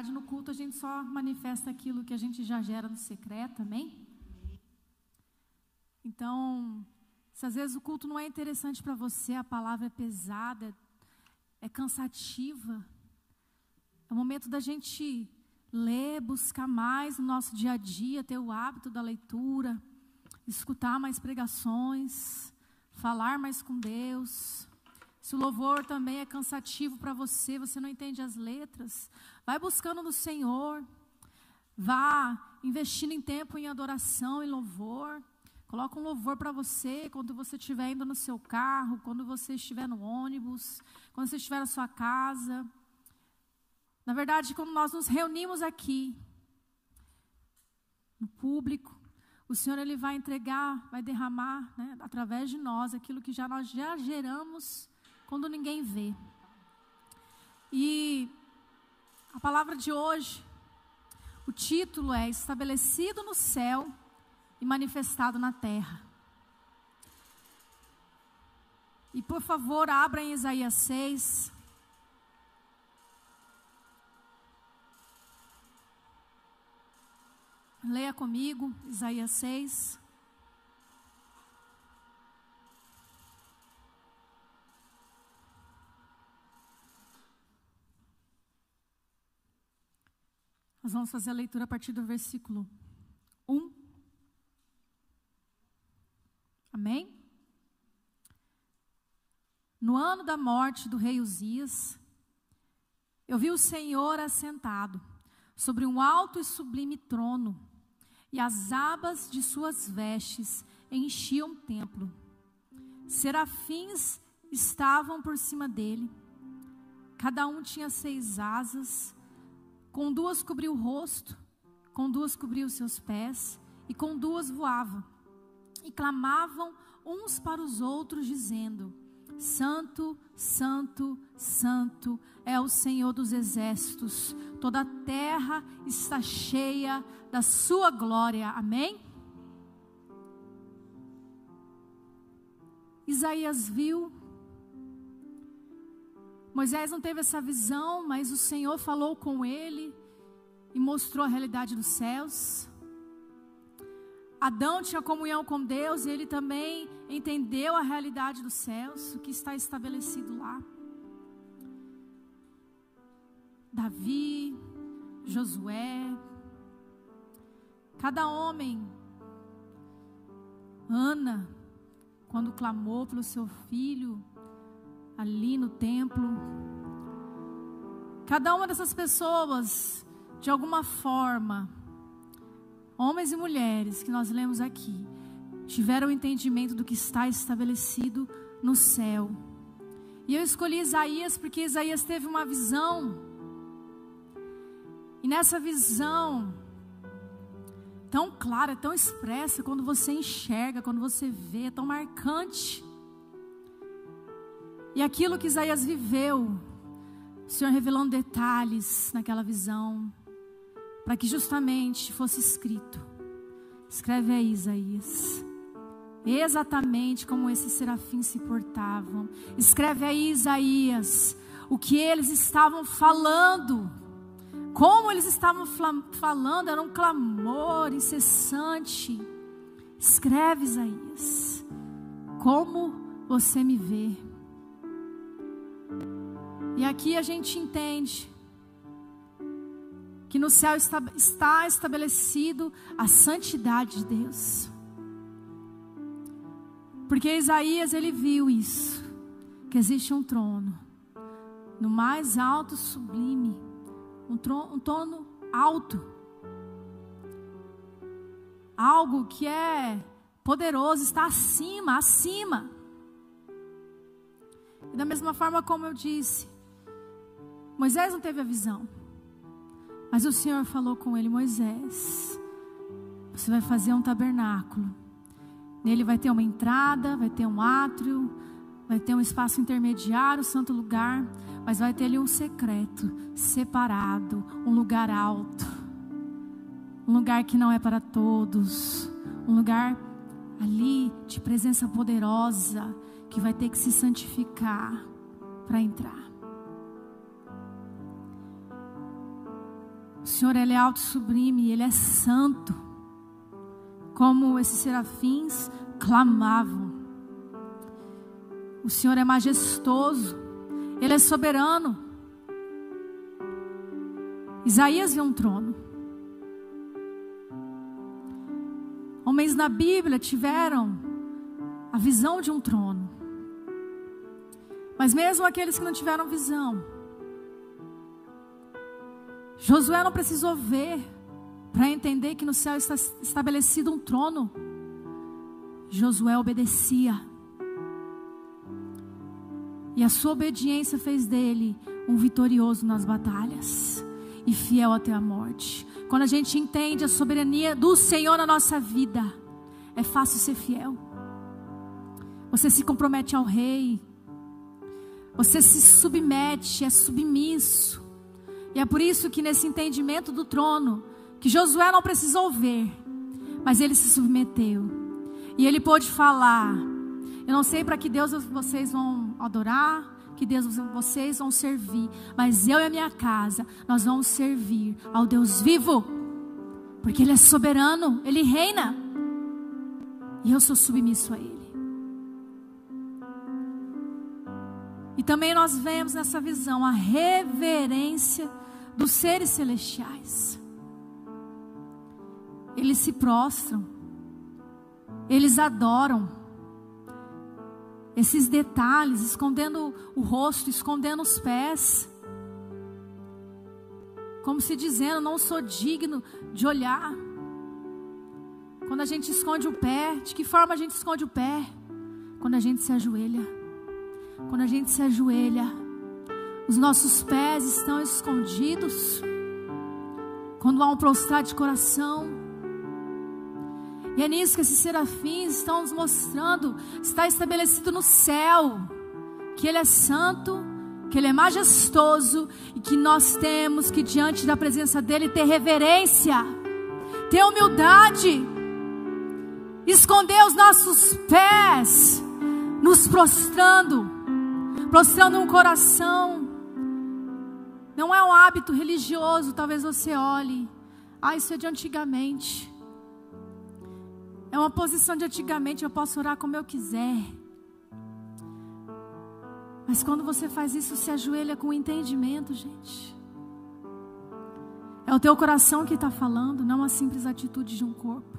Verdade, no culto a gente só manifesta aquilo que a gente já gera no secreto, amém? Então, se às vezes o culto não é interessante para você, a palavra é pesada, é cansativa, é o momento da gente ler, buscar mais no nosso dia a dia, ter o hábito da leitura, escutar mais pregações, falar mais com Deus. Se o louvor também é cansativo para você, você não entende as letras, vai buscando no Senhor, vá investindo em tempo em adoração e louvor. Coloca um louvor para você quando você estiver indo no seu carro, quando você estiver no ônibus, quando você estiver na sua casa. Na verdade, quando nós nos reunimos aqui, no público, o Senhor ele vai entregar, vai derramar, né, através de nós, aquilo que já nós já geramos quando ninguém vê. E a palavra de hoje, o título é Estabelecido no céu e manifestado na terra. E por favor, abra em Isaías 6. Leia comigo, Isaías 6. Nós vamos fazer a leitura a partir do versículo 1. Amém? No ano da morte do rei Uzias, eu vi o Senhor assentado sobre um alto e sublime trono, e as abas de suas vestes enchiam o templo. Serafins estavam por cima dele, cada um tinha seis asas, com duas cobriu o rosto, com duas cobriu os seus pés, e com duas voava. E clamavam uns para os outros, dizendo: Santo, Santo, Santo é o Senhor dos exércitos, toda a terra está cheia da Sua glória. Amém? Isaías viu. Moisés não teve essa visão, mas o Senhor falou com ele e mostrou a realidade dos céus. Adão tinha comunhão com Deus e ele também entendeu a realidade dos céus, o que está estabelecido lá. Davi, Josué, cada homem, Ana, quando clamou pelo seu filho ali no templo, cada uma dessas pessoas, de alguma forma, homens e mulheres que nós lemos aqui, tiveram o entendimento do que está estabelecido no céu. E eu escolhi Isaías porque Isaías teve uma visão. E nessa visão, tão clara, tão expressa, quando você enxerga, quando você vê, é tão marcante. E aquilo que Isaías viveu, o Senhor revelando detalhes naquela visão para que justamente fosse escrito. Escreve aí, Isaías. Exatamente como esses serafins se portavam. Escreve aí, Isaías, o que eles estavam falando. Como eles estavam falando, era um clamor incessante. Escreve, Isaías, como você me vê. E aqui a gente entende que no céu está, está estabelecido a santidade de Deus. Porque Isaías ele viu isso, que existe um trono no mais alto sublime, um trono, um trono alto. Algo que é poderoso, está acima, acima. E da mesma forma como eu disse, Moisés não teve a visão. Mas o Senhor falou com ele: Moisés, você vai fazer um tabernáculo. Nele vai ter uma entrada, vai ter um átrio, vai ter um espaço intermediário, santo lugar, mas vai ter ali um secreto, separado, um lugar alto, um lugar que não é para todos, um lugar ali de presença poderosa que vai ter que se santificar para entrar. O Senhor ele é alto sublime, ele é santo. Como esses serafins clamavam. O Senhor é majestoso, ele é soberano. Isaías viu um trono. Homens na Bíblia tiveram a visão de um trono. Mas mesmo aqueles que não tiveram visão, Josué não precisou ver para entender que no céu está estabelecido um trono. Josué obedecia. E a sua obediência fez dele um vitorioso nas batalhas e fiel até a morte. Quando a gente entende a soberania do Senhor na nossa vida, é fácil ser fiel. Você se compromete ao rei. Você se submete, é submisso. E é por isso que nesse entendimento do trono, que Josué não precisou ver, mas ele se submeteu. E ele pôde falar: Eu não sei para que Deus vocês vão adorar, que Deus vocês vão servir, mas eu e a minha casa, nós vamos servir ao Deus vivo, porque Ele é soberano, Ele reina, e eu sou submisso a Ele. E também nós vemos nessa visão a reverência dos seres celestiais. Eles se prostram, eles adoram. Esses detalhes, escondendo o rosto, escondendo os pés. Como se dizendo, não sou digno de olhar. Quando a gente esconde o pé, de que forma a gente esconde o pé? Quando a gente se ajoelha. Quando a gente se ajoelha os nossos pés estão escondidos. Quando há um prostrado de coração. E é nisso que esses serafins estão nos mostrando. Está estabelecido no céu. Que Ele é santo, que Ele é majestoso. E que nós temos que, diante da presença dEle, ter reverência, ter humildade. Esconder os nossos pés, nos prostrando, prostrando um coração não é um hábito religioso, talvez você olhe. Ah, isso é de antigamente. É uma posição de antigamente, eu posso orar como eu quiser. Mas quando você faz isso, se ajoelha com entendimento, gente. É o teu coração que está falando, não a simples atitude de um corpo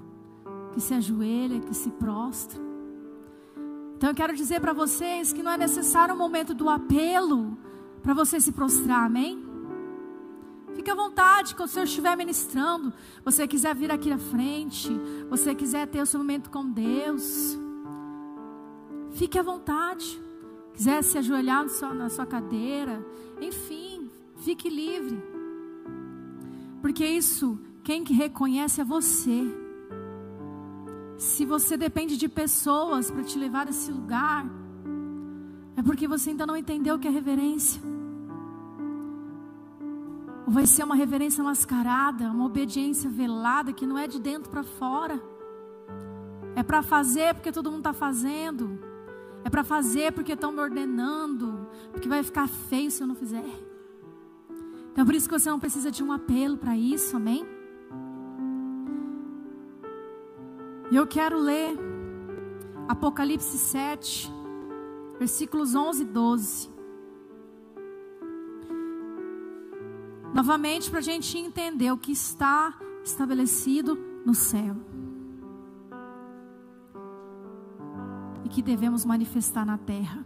que se ajoelha, que se prostra. Então eu quero dizer para vocês que não é necessário um momento do apelo para você se prostrar, amém? Fique à vontade quando o Senhor estiver ministrando. Você quiser vir aqui à frente, você quiser ter o seu momento com Deus. Fique à vontade. Quiser se ajoelhar na sua cadeira, enfim, fique livre. Porque isso, quem que reconhece é você. Se você depende de pessoas para te levar a esse lugar, é porque você ainda não entendeu o que é reverência. Ou vai ser uma reverência mascarada, uma obediência velada que não é de dentro para fora. É para fazer porque todo mundo está fazendo. É para fazer porque estão me ordenando. Porque vai ficar feio se eu não fizer. Então por isso que você não precisa de um apelo para isso, amém? E eu quero ler Apocalipse 7, versículos 11 e 12. Novamente, para a gente entender o que está estabelecido no céu. E que devemos manifestar na terra.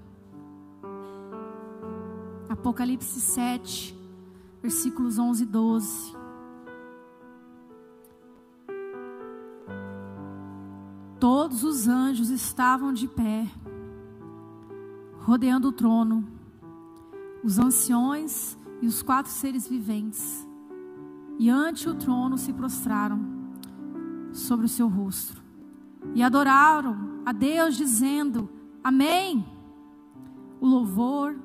Apocalipse 7, versículos 11 e 12. Todos os anjos estavam de pé, rodeando o trono. Os anciões e os quatro seres viventes, e ante o trono se prostraram sobre o seu rosto e adoraram a Deus, dizendo: Amém. O louvor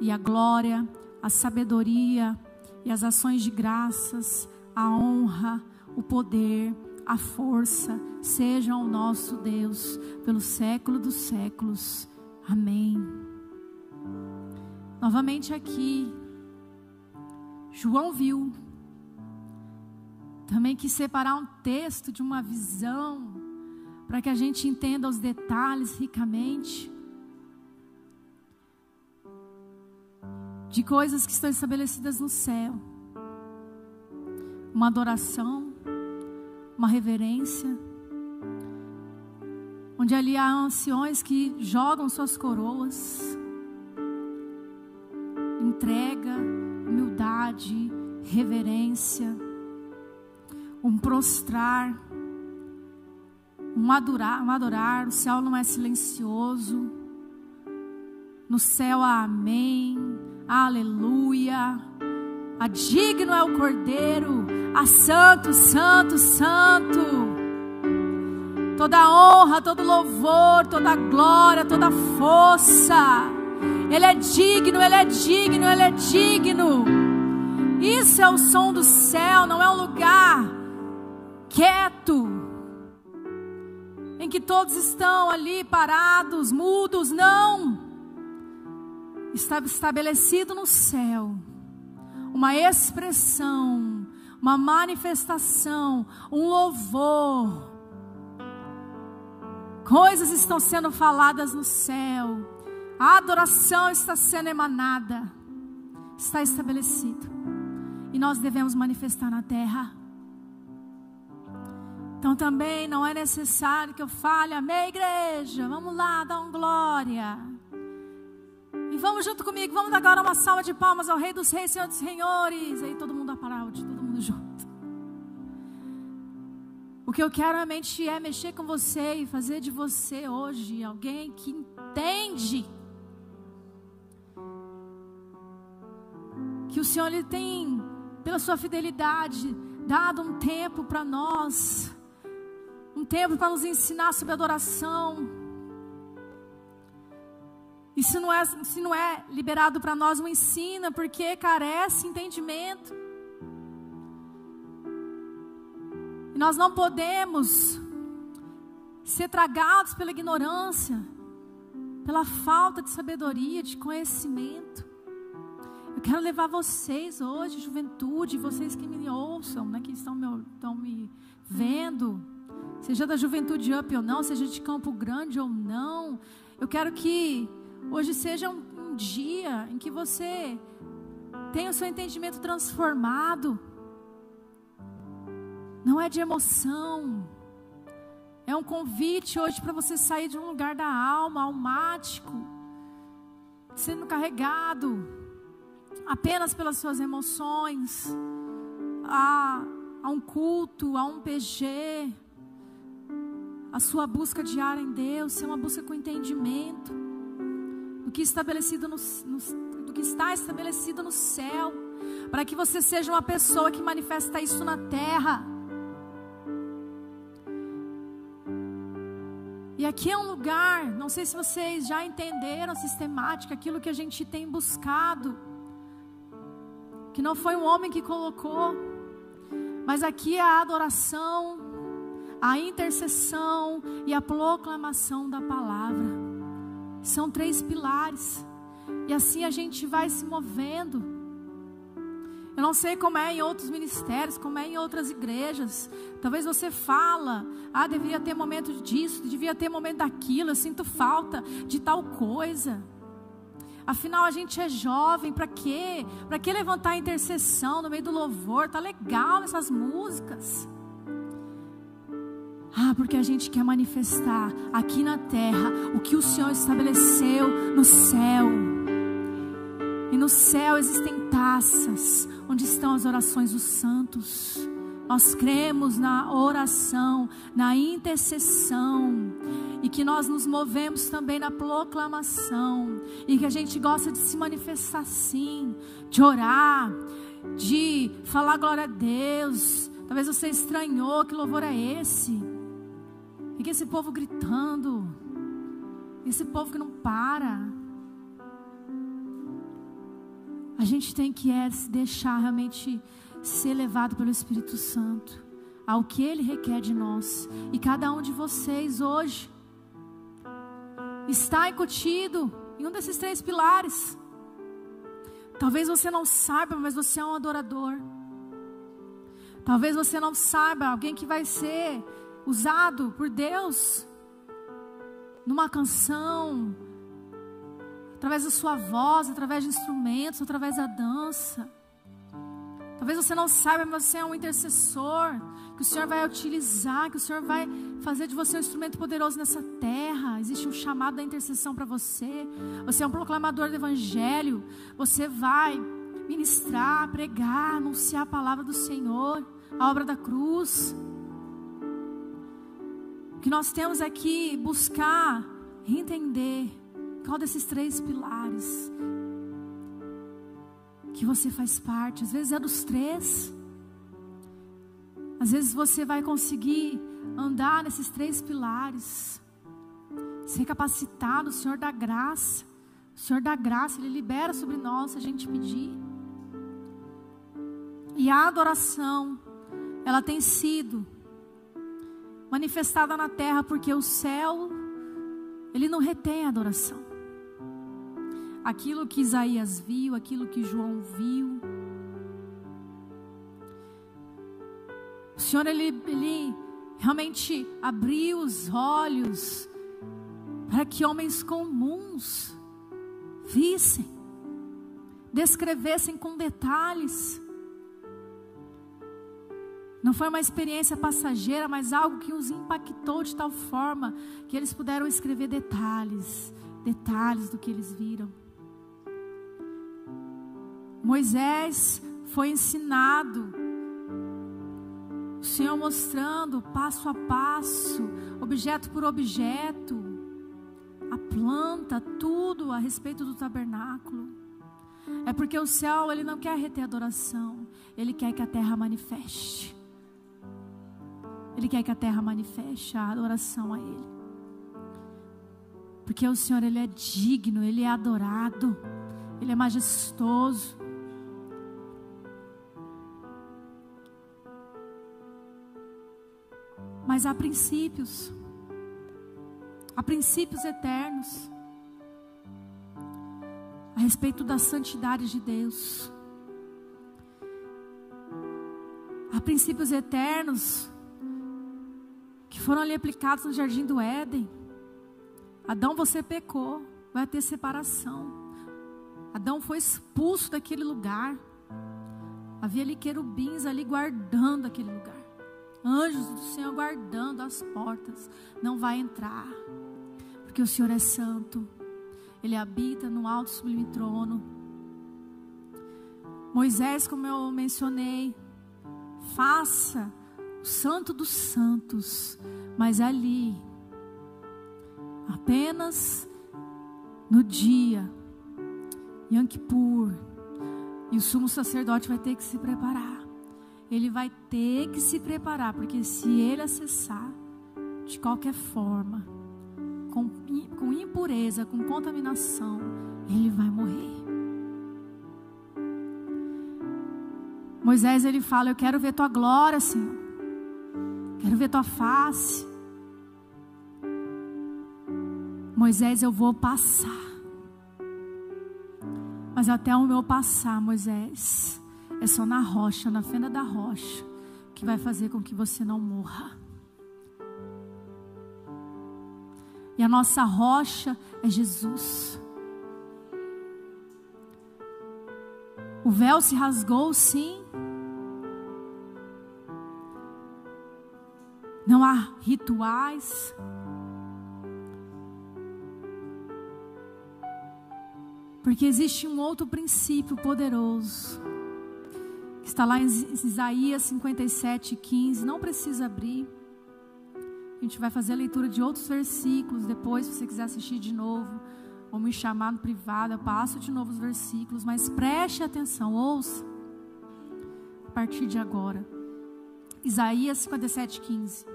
e a glória, a sabedoria e as ações de graças, a honra, o poder, a força sejam ao nosso Deus pelo século dos séculos. Amém. Novamente aqui, João viu. Também quis separar um texto de uma visão, para que a gente entenda os detalhes ricamente. De coisas que estão estabelecidas no céu. Uma adoração, uma reverência. Onde ali há anciões que jogam suas coroas. Entrega, humildade, reverência, um prostrar, um adorar, um adorar. O céu não é silencioso. No céu há amém, aleluia. A digno é o Cordeiro, a santo, santo, santo. Toda honra, todo louvor, toda glória, toda força ele é digno, Ele é digno, Ele é digno. Isso é o som do céu, não é um lugar quieto, em que todos estão ali parados, mudos, não. Está estabelecido no céu uma expressão, uma manifestação, um louvor. Coisas estão sendo faladas no céu. A adoração está sendo emanada, está estabelecido. E nós devemos manifestar na terra. Então também não é necessário que eu fale, amém, igreja. Vamos lá, dá um glória. E vamos junto comigo, vamos dar agora uma salva de palmas ao Rei dos Reis, Senhor dos Senhores. Aí todo mundo que eu quero realmente é mexer com você e fazer de você hoje alguém que entende que o Senhor ele tem, pela sua fidelidade, dado um tempo para nós, um tempo para nos ensinar sobre adoração. E se não é, se não é liberado para nós, não ensina, porque carece entendimento. E nós não podemos ser tragados pela ignorância, pela falta de sabedoria, de conhecimento. Eu quero levar vocês hoje, juventude, vocês que me ouçam, né, que estão me, estão me vendo, seja da juventude up ou não, seja de Campo Grande ou não. Eu quero que hoje seja um, um dia em que você tenha o seu entendimento transformado. Não é de emoção. É um convite hoje para você sair de um lugar da alma, almático, sendo carregado apenas pelas suas emoções, a, a um culto, a um PG, a sua busca diária em Deus, ser uma busca com entendimento do que, estabelecido no, no, do que está estabelecido no céu, para que você seja uma pessoa que manifesta isso na terra. E aqui é um lugar, não sei se vocês já entenderam a sistemática, aquilo que a gente tem buscado que não foi um homem que colocou, mas aqui é a adoração, a intercessão e a proclamação da palavra. São três pilares. E assim a gente vai se movendo. Não sei como é em outros ministérios, como é em outras igrejas. Talvez você fala, ah, deveria ter momento disso, devia ter momento daquilo, eu sinto falta de tal coisa. Afinal, a gente é jovem, para quê? Para que levantar a intercessão no meio do louvor? Tá legal essas músicas. Ah, porque a gente quer manifestar aqui na terra o que o Senhor estabeleceu no céu. E no céu existem taças onde estão as orações dos santos. Nós cremos na oração, na intercessão e que nós nos movemos também na proclamação e que a gente gosta de se manifestar assim, de orar, de falar glória a Deus. Talvez você estranhou que louvor é esse? E que esse povo gritando, esse povo que não para. A gente tem que é, se deixar realmente ser levado pelo Espírito Santo ao que Ele requer de nós. E cada um de vocês hoje está incutido em um desses três pilares. Talvez você não saiba, mas você é um adorador. Talvez você não saiba, alguém que vai ser usado por Deus numa canção, através da sua voz, através de instrumentos, através da dança. Talvez você não saiba, mas você é um intercessor que o Senhor vai utilizar, que o Senhor vai fazer de você um instrumento poderoso nessa terra. Existe um chamado da intercessão para você. Você é um proclamador do Evangelho. Você vai ministrar, pregar, anunciar a palavra do Senhor, a obra da cruz. O que nós temos aqui buscar entender qual desses três pilares que você faz parte. Às vezes é dos três. Às vezes você vai conseguir andar nesses três pilares. Ser capacitado, o Senhor da graça. O Senhor da graça, Ele libera sobre nós se a gente pedir. E a adoração, ela tem sido manifestada na terra porque o céu, ele não retém a adoração aquilo que Isaías viu, aquilo que João viu. O Senhor, ele, ele realmente abriu os olhos para que homens comuns vissem, descrevessem com detalhes. Não foi uma experiência passageira, mas algo que os impactou de tal forma que eles puderam escrever detalhes, detalhes do que eles viram. Moisés foi ensinado, o Senhor mostrando passo a passo, objeto por objeto, a planta, tudo a respeito do tabernáculo. É porque o céu, ele não quer reter adoração, ele quer que a terra manifeste. Ele quer que a terra manifeste a adoração a ele. Porque o Senhor, ele é digno, ele é adorado, ele é majestoso. Mas há princípios, há princípios eternos a respeito da santidade de Deus. Há princípios eternos que foram ali aplicados no jardim do Éden. Adão, você pecou, vai ter separação. Adão foi expulso daquele lugar. Havia ali querubins ali guardando aquele lugar anjos do Senhor guardando as portas, não vai entrar, porque o Senhor é santo, Ele habita no alto sublime trono. Moisés, como eu mencionei, faça o santo dos santos, mas ali, apenas no dia, Yom Kippur, e o sumo sacerdote vai ter que se preparar ele vai ter que se preparar, porque se ele acessar de qualquer forma, com, com impureza, com contaminação, ele vai morrer. Moisés ele fala: Eu quero ver tua glória, Senhor. Quero ver tua face. Moisés, eu vou passar. Mas até o meu passar, Moisés, é só na rocha, na fenda da rocha, que vai fazer com que você não morra. E a nossa rocha é Jesus. O véu se rasgou, sim. Não há rituais. Porque existe um outro princípio poderoso Está lá em Isaías 57, 15. Não precisa abrir. A gente vai fazer a leitura de outros versículos depois, se você quiser assistir de novo, ou me chamar no privado, eu passo de novo os versículos, mas preste atenção, ouça. A partir de agora. Isaías 57, 15.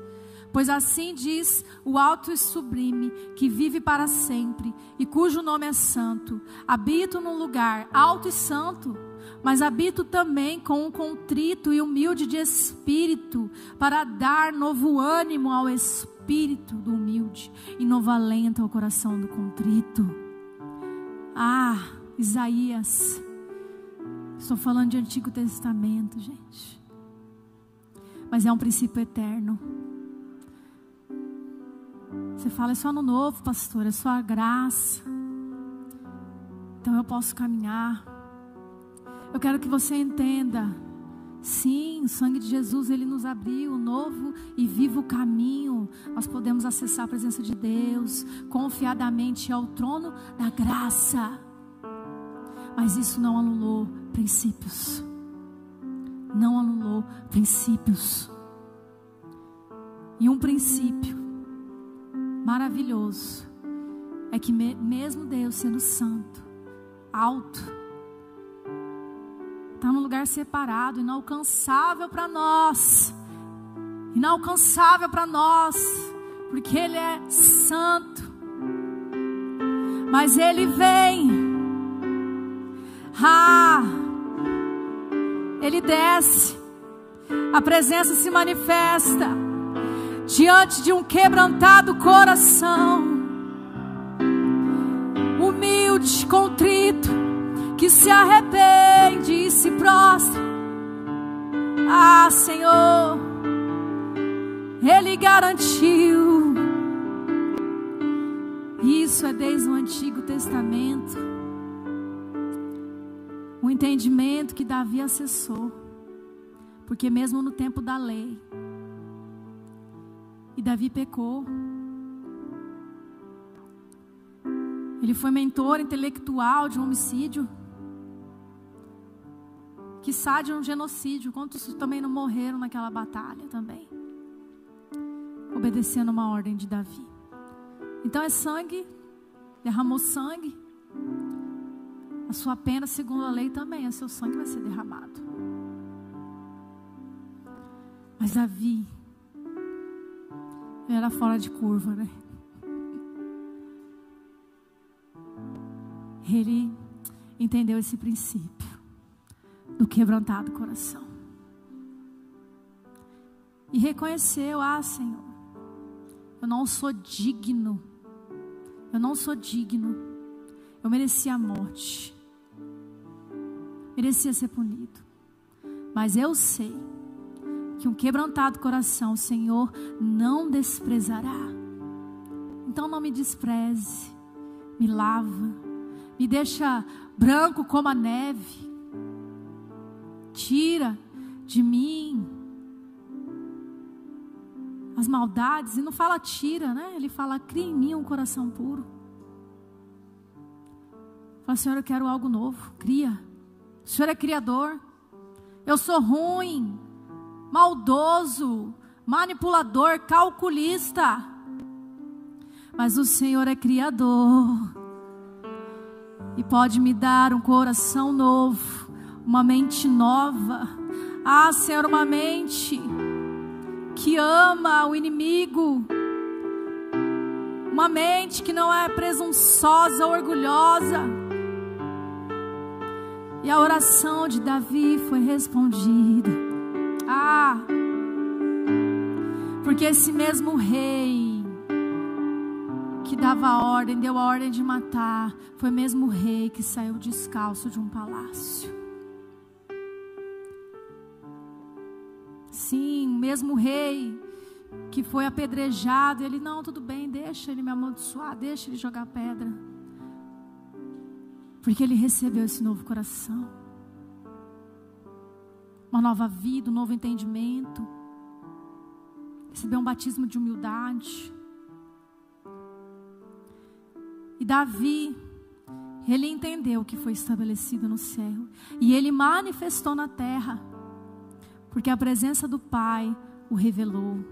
Pois assim diz o alto e sublime, que vive para sempre, e cujo nome é santo. Habito num lugar alto e santo, mas habito também com um contrito e humilde de espírito, para dar novo ânimo ao espírito do humilde e novo alento ao coração do contrito. Ah, Isaías. Estou falando de Antigo Testamento, gente. Mas é um princípio eterno. Você fala, é só no novo, pastor, é só a graça. Então eu posso caminhar. Eu quero que você entenda. Sim, o sangue de Jesus, ele nos abriu um novo e vivo caminho. Nós podemos acessar a presença de Deus confiadamente ao trono da graça. Mas isso não anulou princípios. Não anulou princípios. E um princípio maravilhoso é que mesmo Deus sendo santo, alto, está num lugar separado, inalcançável para nós. Inalcançável para nós, porque Ele é santo. Mas Ele vem, ah, Ele desce, a presença se manifesta diante de um quebrantado coração, humilde, contrito que se arrepende e se prostra. Ah, Senhor, Ele garantiu. Isso é desde o Antigo Testamento. O entendimento que Davi acessou. Porque mesmo no tempo da lei, e Davi pecou. Ele foi mentor intelectual de um homicídio quiçá de um genocídio. Quantos também não morreram naquela batalha também? Obedecendo uma ordem de Davi. Então é sangue, derramou sangue. A sua pena, segundo a lei, também, o seu sangue vai ser derramado. Mas Davi, ele era fora de curva, né? Ele entendeu esse princípio do quebrantado coração. E reconheceu: Ah, Senhor, eu não sou digno, eu não sou digno, eu merecia a morte, merecia ser punido, mas eu sei que um quebrantado coração o Senhor não desprezará. Então não me despreze, me lava, me deixa branco como a neve tira de mim as maldades, e não fala tira, né? Ele fala cria em mim um coração puro. Fala, Senhor, eu quero algo novo, cria. O Senhor é criador. Eu sou ruim, maldoso, manipulador, calculista. Mas o Senhor é criador. E pode me dar um coração novo uma mente nova. Ah, Senhor, uma mente que ama o inimigo. Uma mente que não é presunçosa, orgulhosa. E a oração de Davi foi respondida. Ah, porque esse mesmo rei que dava a ordem, deu a ordem de matar, foi mesmo o rei que saiu descalço de um palácio. Sim, o mesmo rei que foi apedrejado, ele não, tudo bem, deixa ele me amaldiçoar, deixa ele jogar pedra. Porque ele recebeu esse novo coração. Uma nova vida, um novo entendimento. Recebeu um batismo de humildade. E Davi, ele entendeu o que foi estabelecido no céu. E ele manifestou na terra porque a presença do Pai o revelou.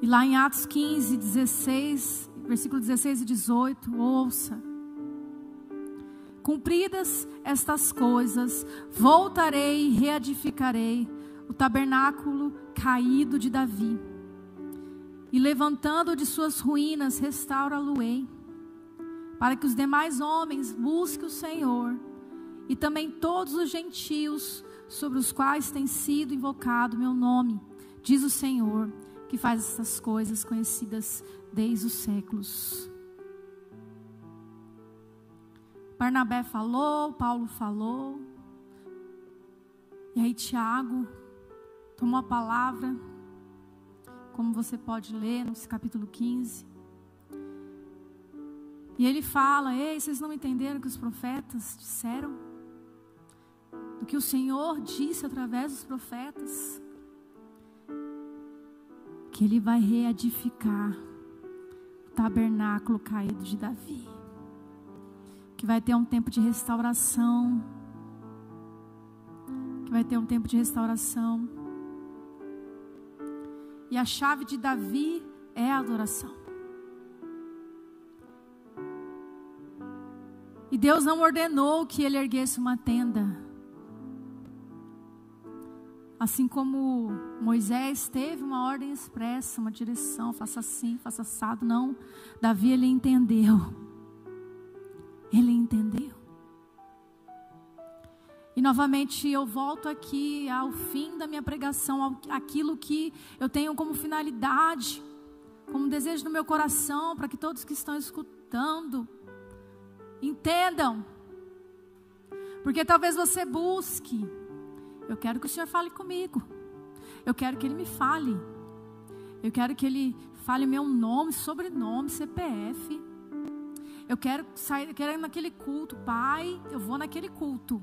E lá em Atos 15, 16, versículo 16 e 18, ouça. Cumpridas estas coisas, voltarei e reedificarei o tabernáculo caído de Davi. E levantando de suas ruínas, restaura-lo-ei, para que os demais homens busquem o Senhor, e também todos os gentios sobre os quais tem sido invocado meu nome, diz o Senhor, que faz essas coisas conhecidas desde os séculos. Barnabé falou, Paulo falou, e aí Tiago tomou a palavra, como você pode ler no capítulo 15. E ele fala: Ei, vocês não entenderam o que os profetas disseram? Do que o Senhor disse através dos profetas? Que ele vai reedificar o tabernáculo caído de Davi. Que vai ter um tempo de restauração. Que vai ter um tempo de restauração. E a chave de Davi é a adoração. E Deus não ordenou que ele erguesse uma tenda. Assim como Moisés teve uma ordem expressa, uma direção, faça assim, faça assado. Não, Davi ele entendeu. Ele entendeu. E novamente eu volto aqui ao fim da minha pregação, aquilo que eu tenho como finalidade, como desejo no meu coração, para que todos que estão escutando entendam. Porque talvez você busque, eu quero que o Senhor fale comigo, eu quero que Ele me fale, eu quero que Ele fale meu nome, sobrenome, CPF. Eu quero sair, eu quero ir naquele culto, Pai, eu vou naquele culto.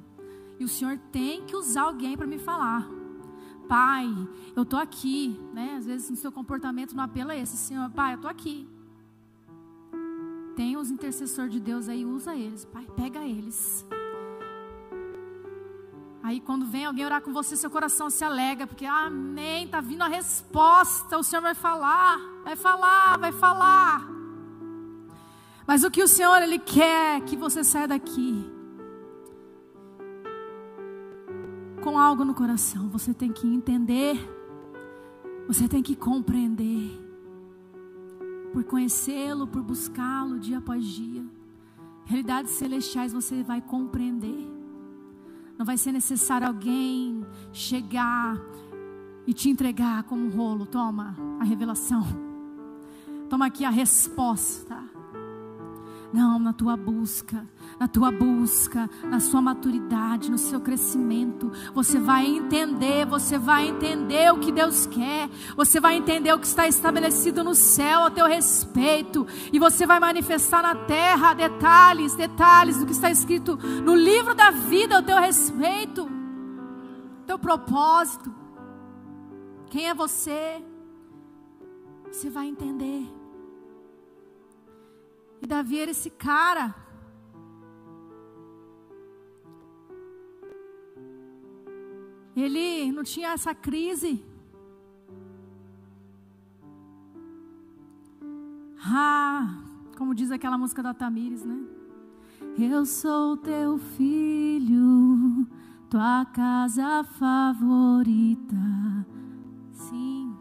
E o Senhor tem que usar alguém para me falar. Pai, eu tô aqui, né? Às vezes no seu comportamento não apela esse, Senhor, pai, eu tô aqui. Tem os intercessores de Deus aí, usa eles, pai, pega eles. Aí quando vem alguém orar com você, seu coração se alega, porque amém, tá vindo a resposta, o Senhor vai falar, vai falar, vai falar. Mas o que o Senhor ele quer que você saia daqui com algo no coração. Você tem que entender, você tem que compreender. Por conhecê-lo, por buscá-lo dia após dia. Realidades celestiais você vai compreender. Não vai ser necessário alguém chegar e te entregar como um rolo. Toma a revelação. Toma aqui a resposta. Não, na tua busca, na tua busca, na sua maturidade, no seu crescimento, você vai entender, você vai entender o que Deus quer, você vai entender o que está estabelecido no céu a teu respeito, e você vai manifestar na terra detalhes, detalhes do que está escrito no livro da vida ao teu respeito, teu propósito. Quem é você? Você vai entender. E Davi era esse cara. Ele não tinha essa crise. Ah, como diz aquela música da Tamires, né? Eu sou teu filho, tua casa favorita. Sim.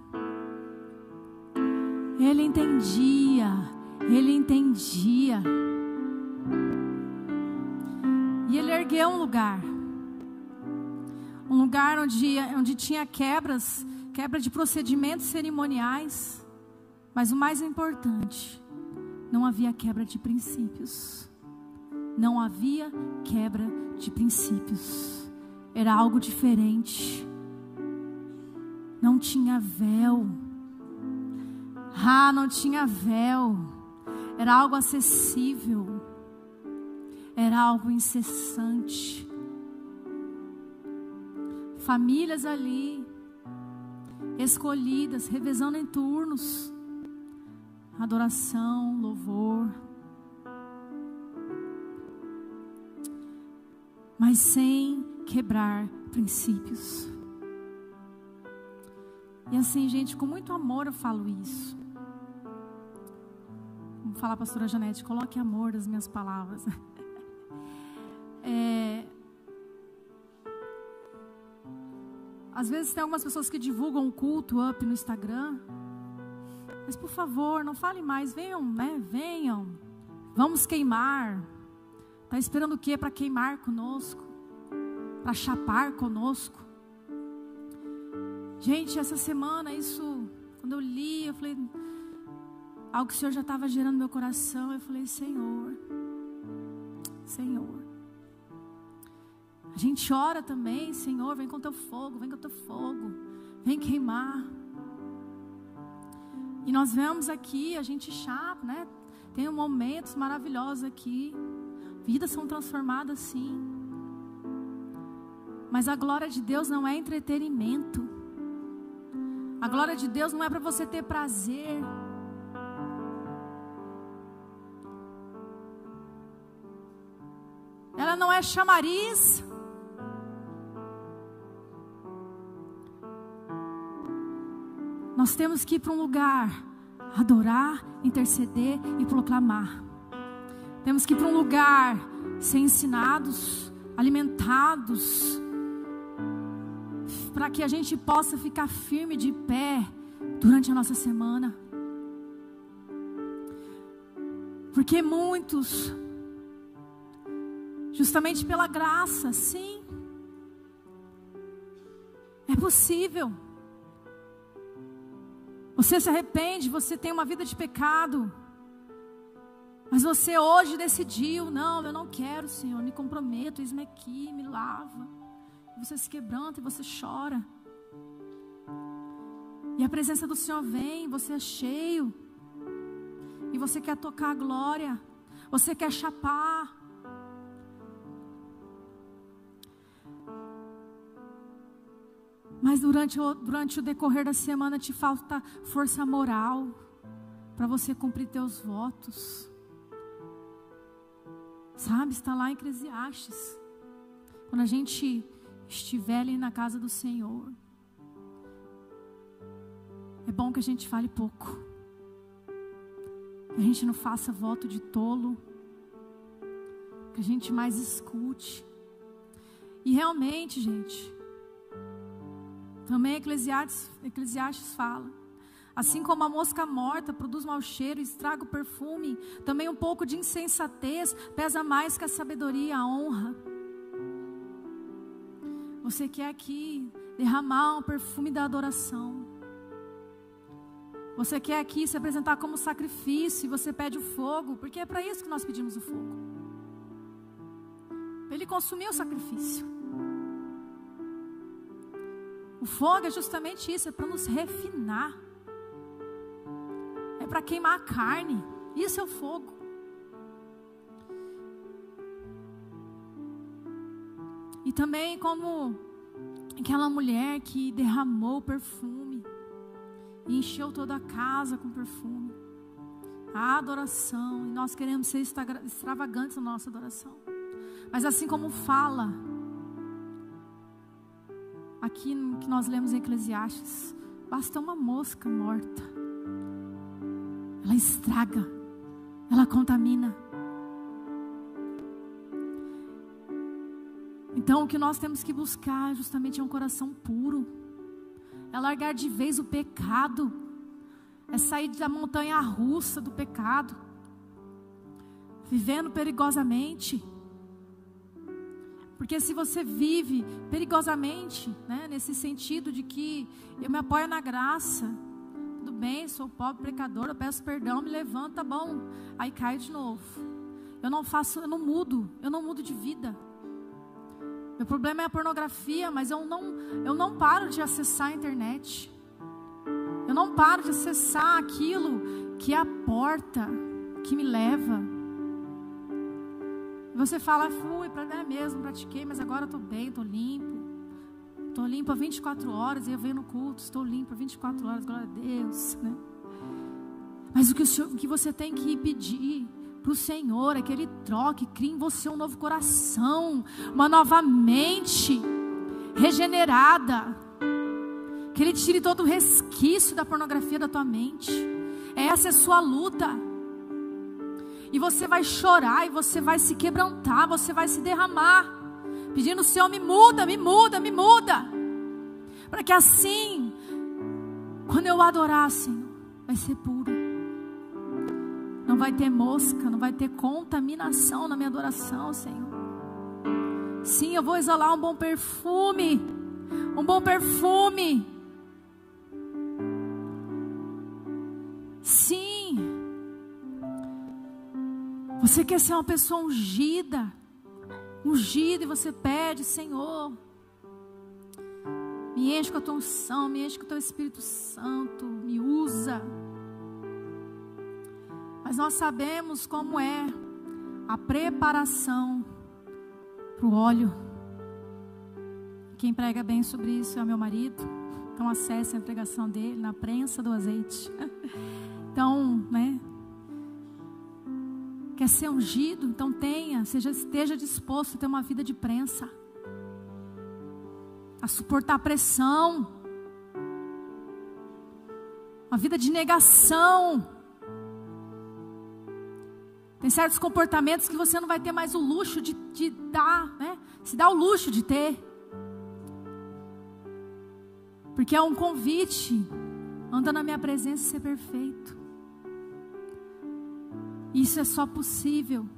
Ele entendia ele entendia. E ele ergueu um lugar. Um lugar onde, onde tinha quebras, quebra de procedimentos cerimoniais. Mas o mais importante, não havia quebra de princípios. Não havia quebra de princípios. Era algo diferente. Não tinha véu. Ah, não tinha véu era algo acessível, era algo incessante. Famílias ali, escolhidas, revezando em turnos, adoração, louvor. mas sem quebrar princípios. E assim, gente, com muito amor eu falo isso. Vamos falar, pastora Janete, coloque amor nas minhas palavras. É, às vezes tem algumas pessoas que divulgam o culto up no Instagram. Mas por favor, não fale mais. Venham, né? Venham. Vamos queimar. Está esperando o quê para queimar conosco? Para chapar conosco? Gente, essa semana, isso, quando eu li, eu falei, algo que o Senhor já estava gerando no meu coração. Eu falei, Senhor, Senhor. A gente ora também, Senhor, vem com teu fogo, vem com teu fogo, vem queimar. E nós vemos aqui, a gente chapa, né? Tem momentos maravilhosos aqui. Vidas são transformadas sim. Mas a glória de Deus não é entretenimento. A glória de Deus não é para você ter prazer. Ela não é chamariz. Nós temos que ir para um lugar, adorar, interceder e proclamar. Temos que ir para um lugar, ser ensinados, alimentados, para que a gente possa ficar firme de pé durante a nossa semana. Porque muitos, justamente pela graça, sim, é possível. Você se arrepende, você tem uma vida de pecado. Mas você hoje decidiu, não, eu não quero, Senhor, me comprometo, eis-me aqui, me lava. Você se quebranta e você chora. E a presença do Senhor vem, você é cheio. E você quer tocar a glória. Você quer chapar. Mas durante o, durante o decorrer da semana te falta força moral para você cumprir teus votos. Sabe, está lá em Eclesiastes. Quando a gente estiver ali na casa do Senhor. É bom que a gente fale pouco. Que a gente não faça voto de tolo. Que a gente mais escute. E realmente, gente, também Eclesiastes, Eclesiastes fala. Assim como a mosca morta produz mau cheiro e estraga o perfume, também um pouco de insensatez pesa mais que a sabedoria a honra. Você quer aqui derramar um perfume da adoração. Você quer aqui se apresentar como sacrifício e você pede o fogo, porque é para isso que nós pedimos o fogo. Ele consumiu o sacrifício. O fogo é justamente isso, é para nos refinar. É para queimar a carne. Isso é o fogo. E também como aquela mulher que derramou perfume e encheu toda a casa com perfume. A adoração, e nós queremos ser extravagantes na nossa adoração. Mas assim como fala aqui no que nós lemos em Eclesiastes, basta uma mosca morta. Ela estraga, ela contamina. Então, o que nós temos que buscar justamente é um coração puro, é largar de vez o pecado, é sair da montanha russa do pecado, vivendo perigosamente. Porque se você vive perigosamente, né, nesse sentido de que eu me apoio na graça, tudo bem, sou pobre, pecador, eu peço perdão, me levanto, tá bom, aí cai de novo. Eu não faço, eu não mudo, eu não mudo de vida. Meu problema é a pornografia, mas eu não, eu não paro de acessar a internet. Eu não paro de acessar aquilo que é a porta que me leva. Você fala, fui para é mesmo, pratiquei, mas agora estou bem, estou limpo. Estou limpa 24 horas e eu venho no culto, estou limpa 24 horas, glória a Deus. Né? Mas o que, o, senhor, o que você tem que pedir para o Senhor é que Ele troque, crie em você um novo coração, uma nova mente regenerada. Que Ele tire todo o resquício da pornografia da tua mente. Essa é a sua luta. E você vai chorar, e você vai se quebrantar, você vai se derramar, pedindo: Senhor, me muda, me muda, me muda. Para que assim, quando eu adorar, Senhor, vai ser puro. Não vai ter mosca, não vai ter contaminação na minha adoração, Senhor. Sim, eu vou exalar um bom perfume. Um bom perfume. Sim. Você quer ser uma pessoa ungida. Ungida e você pede, Senhor. Me enche com a tua unção, me enche com o teu Espírito Santo, me usa. Mas nós sabemos como é a preparação para o óleo. Quem prega bem sobre isso é o meu marido. Então acesse a pregação dele na prensa do azeite. Então, né? Quer ser ungido? Então tenha, seja, esteja disposto a ter uma vida de prensa. A suportar pressão. Uma vida de negação. Tem certos comportamentos que você não vai ter mais o luxo de, de dar, né? Se dá o luxo de ter. Porque é um convite. Anda na minha presença e ser perfeito. Isso é só possível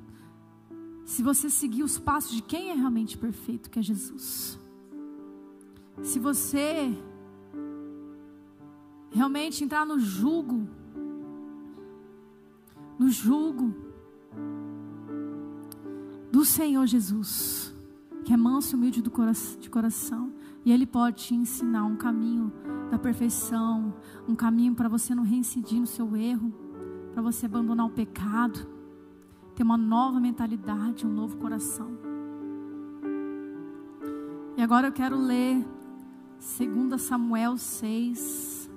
se você seguir os passos de quem é realmente perfeito, que é Jesus. Se você realmente entrar no jugo, no jugo do Senhor Jesus, que é manso e humilde de coração, e Ele pode te ensinar um caminho da perfeição, um caminho para você não reincidir no seu erro, para você abandonar o pecado, ter uma nova mentalidade, um novo coração. E agora eu quero ler 2 Samuel 6.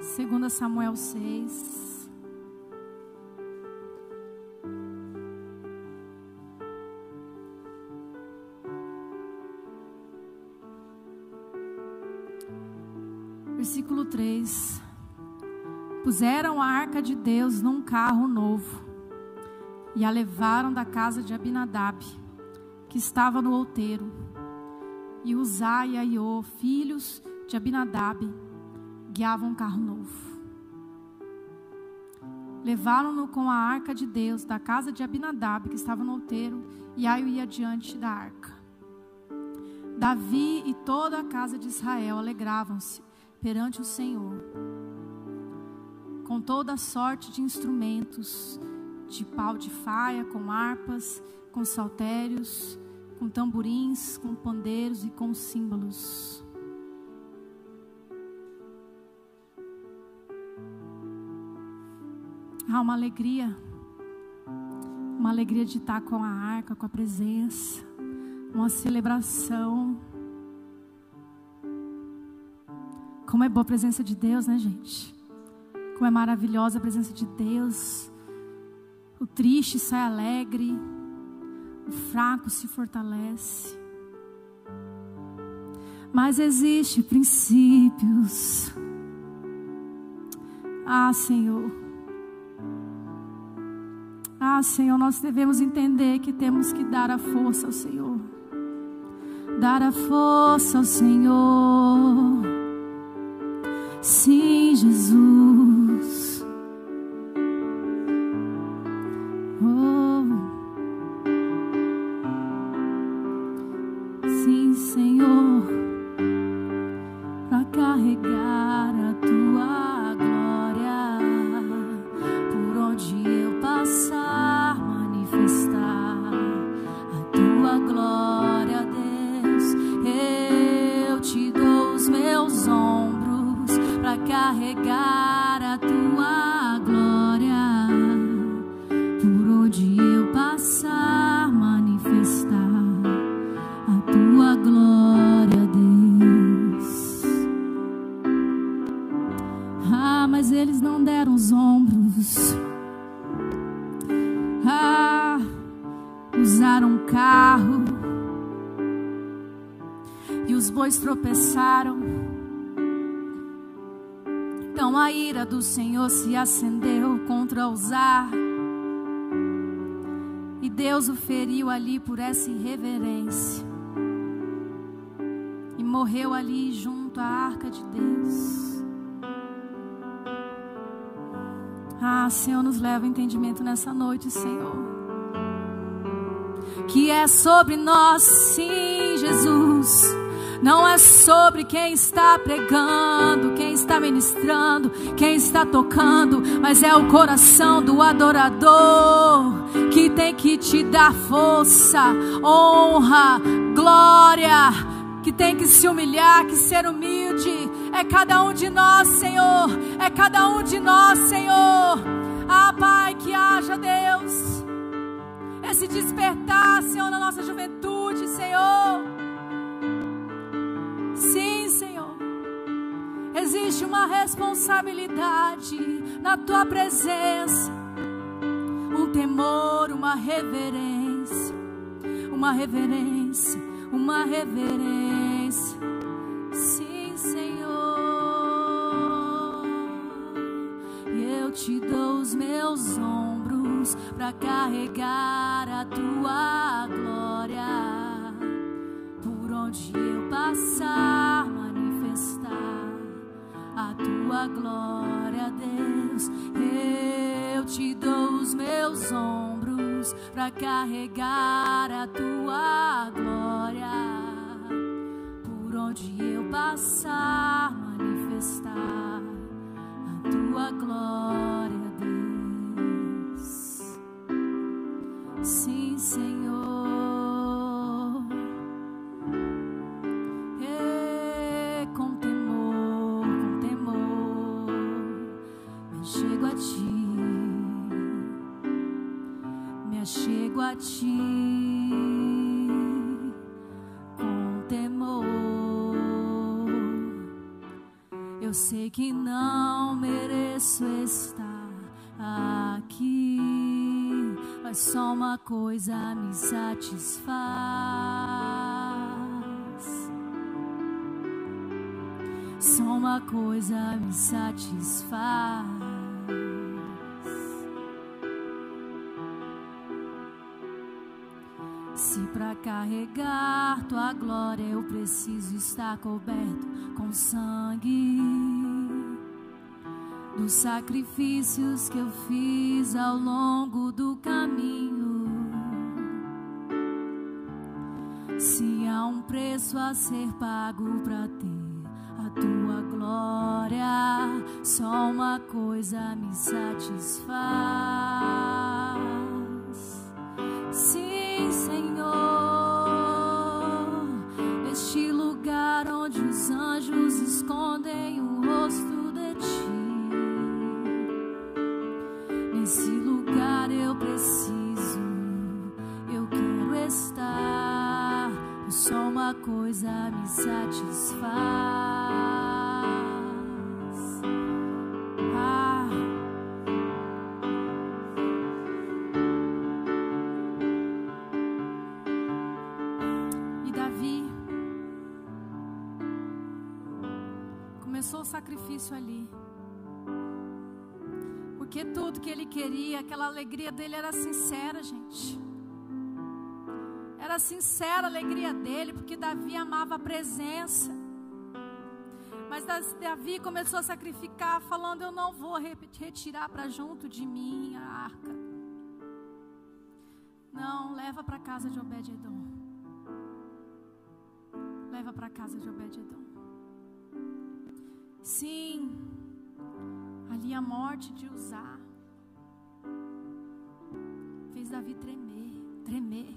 Segunda Samuel 6. Puseram a arca de Deus num carro novo e a levaram da casa de Abinadab, que estava no outeiro. E Uzá e Aiô, filhos de Abinadab, guiavam um carro novo. Levaram-no com a arca de Deus da casa de Abinadab, que estava no outeiro, e Aio ia diante da arca. Davi e toda a casa de Israel alegravam-se perante o Senhor, com toda sorte de instrumentos, de pau de faia, com harpas, com saltérios, com tamborins, com pandeiros e com símbolos. Há uma alegria, uma alegria de estar com a arca, com a presença, uma celebração. Como é boa a presença de Deus, né, gente? Como é maravilhosa a presença de Deus. O triste sai alegre, o fraco se fortalece. Mas existe princípios. Ah, Senhor. Ah, Senhor, nós devemos entender que temos que dar a força ao Senhor. Dar a força ao Senhor. Sim, Jesus. Acendeu contra Uzá. E Deus o feriu ali por essa irreverência. E morreu ali junto à arca de Deus. Ah, Senhor, nos leva o entendimento nessa noite, Senhor que é sobre nós, sim, Jesus. Não é sobre quem está pregando, quem está ministrando, quem está tocando, mas é o coração do adorador que tem que te dar força, honra, glória, que tem que se humilhar, que ser humilde. É cada um de nós, Senhor. É cada um de nós, Senhor. Ah, Pai, que haja Deus esse despertar, Senhor, na nossa juventude, Senhor. Sim, Senhor. Existe uma responsabilidade na tua presença, um temor, uma reverência, uma reverência, uma reverência. Sim, Senhor. E eu te dou os meus ombros para carregar a tua glória. Onde eu passar, manifestar a tua glória, Deus. Eu te dou os meus ombros para carregar a tua glória. Por onde eu passar, manifestar a tua glória. Sim, Senhor. Me achego a ti. Com temor, eu sei que não mereço estar aqui mas só uma coisa me satisfaz. Só uma coisa me satisfaz. Carregar tua glória eu preciso estar coberto com sangue dos sacrifícios que eu fiz ao longo do caminho. Se há um preço a ser pago para ter a tua glória, só uma coisa me satisfaz. Sim, Senhor, escondem o rosto Nesse lugar eu preciso, eu quero estar. Só uma coisa me satisfaz. Ali. Porque tudo que ele queria, aquela alegria dele era sincera, gente. Era sincera a alegria dele, porque Davi amava a presença. Mas Davi começou a sacrificar, falando: Eu não vou retirar para junto de mim a arca. Não, leva para casa de Obed-Edom. Leva para casa de Obed-Edom. Sim, Ali a morte de usar fez Davi tremer, tremer.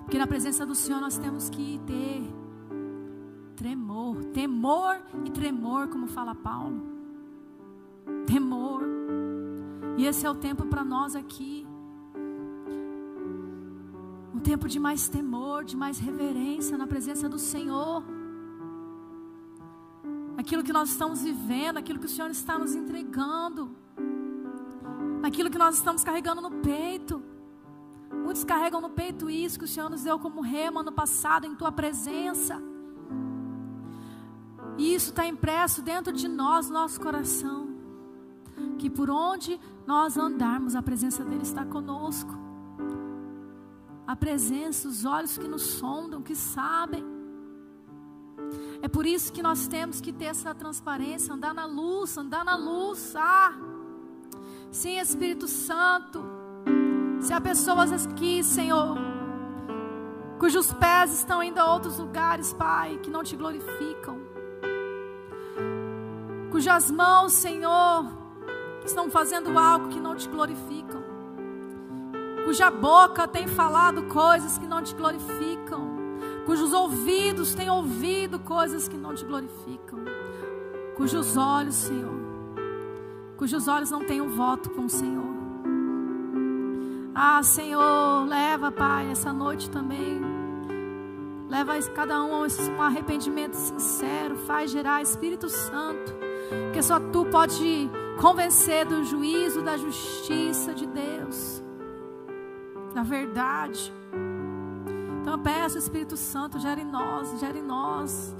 Porque na presença do Senhor nós temos que ter tremor, temor e tremor, como fala Paulo. Temor. E esse é o tempo para nós aqui. Um tempo de mais temor, de mais reverência na presença do Senhor aquilo que nós estamos vivendo, aquilo que o Senhor está nos entregando, aquilo que nós estamos carregando no peito. Muitos carregam no peito isso que o Senhor nos deu como rema no passado, em tua presença. E isso está impresso dentro de nós, nosso coração. Que por onde nós andarmos, a presença dele está conosco. A presença, os olhos que nos sondam, que sabem. Por isso que nós temos que ter essa transparência, andar na luz, andar na luz. Ah, sim, Espírito Santo. Se há pessoas aqui, Senhor, cujos pés estão indo a outros lugares, Pai, que não te glorificam, cujas mãos, Senhor, estão fazendo algo que não te glorificam, cuja boca tem falado coisas que não te glorificam, cujos ouvidos têm ouvido coisas que não te glorificam, cujos olhos, Senhor, cujos olhos não têm um voto com o Senhor. Ah, Senhor, leva, Pai, essa noite também. Leva cada um a um arrependimento sincero. Faz gerar Espírito Santo. Porque só tu pode convencer do juízo, da justiça de Deus. Da verdade. Então eu peço, Espírito Santo, gere em nós, gere em nós.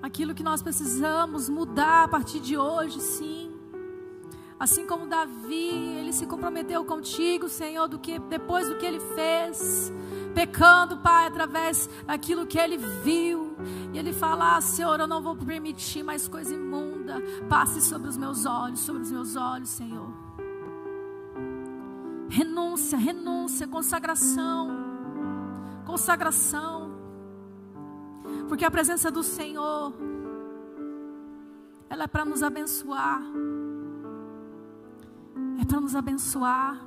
Aquilo que nós precisamos mudar a partir de hoje, sim. Assim como Davi, ele se comprometeu contigo, Senhor, do que depois do que ele fez, pecando, Pai, através daquilo que ele viu. E ele fala: ah, Senhor, eu não vou permitir mais coisa imunda passe sobre os meus olhos, sobre os meus olhos, Senhor. Renúncia, renúncia, consagração, consagração, porque a presença do Senhor, ela é para nos abençoar é para nos abençoar.